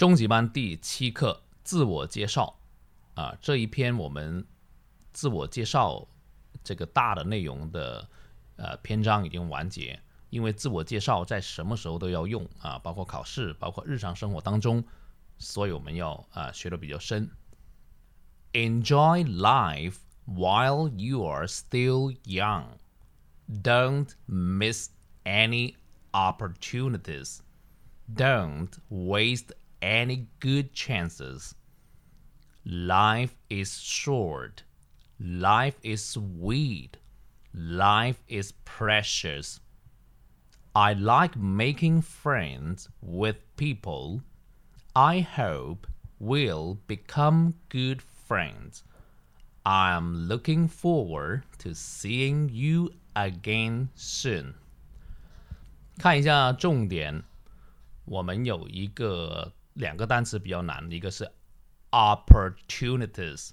中级班第七课自我介绍啊，这一篇我们自我介绍这个大的内容的呃篇章已经完结，因为自我介绍在什么时候都要用啊，包括考试，包括日常生活当中，所以我们要啊学的比较深。Enjoy life while you are still young. Don't miss any opportunities. Don't waste any good chances. Life is short. Life is sweet. Life is precious. I like making friends with people. I hope we'll become good friends. I'm looking forward to seeing you again soon. 看一下重点，我们有一个 两个单词比较难，一个是 opportunities，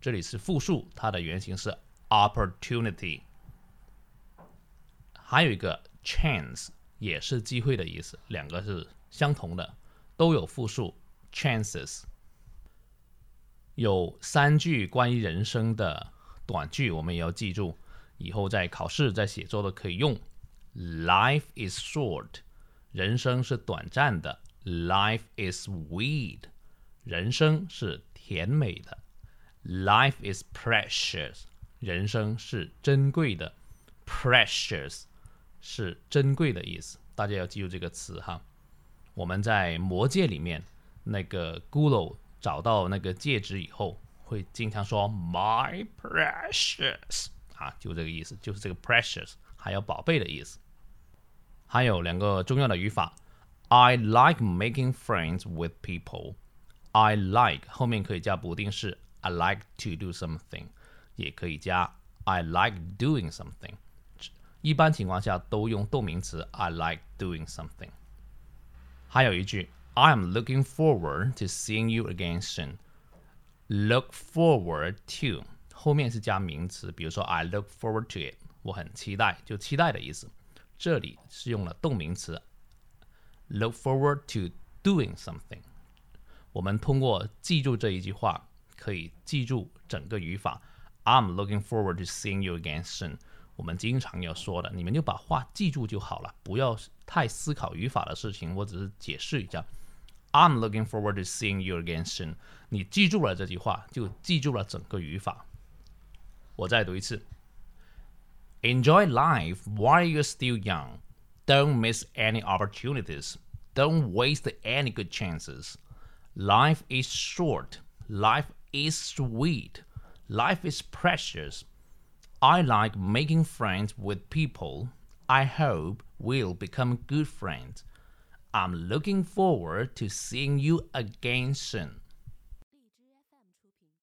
这里是复数，它的原型是 opportunity。还有一个 chance，也是机会的意思，两个是相同的，都有复数 chances。有三句关于人生的短句，我们也要记住，以后在考试、在写作都可以用。Life is short，人生是短暂的。Life is sweet，人生是甜美的。Life is precious，人生是珍贵的。Precious 是珍贵的意思，大家要记住这个词哈。我们在魔戒里面，那个骷髅找到那个戒指以后，会经常说 “my precious” 啊，就这个意思，就是这个 precious 还有宝贝的意思。还有两个重要的语法。I like making friends with people. I like 后面可以加补丁式 I like to do something，也可以加 I like doing something。一般情况下都用动名词 I like doing something。还有一句 I am looking forward to seeing you again soon。Look forward to 后面是加名词，比如说 I look forward to it，我很期待，就期待的意思。这里是用了动名词。 Look forward to doing something。我们通过记住这一句话，可以记住整个语法。I'm looking forward to seeing you again soon。我们经常要说的，你们就把话记住就好了，不要太思考语法的事情。我只是解释一下。I'm looking forward to seeing you again soon。你记住了这句话，就记住了整个语法。我再读一次。Enjoy life while you're still young. Don't miss any opportunities. Don't waste any good chances. Life is short. Life is sweet. Life is precious. I like making friends with people. I hope we'll become good friends. I'm looking forward to seeing you again soon.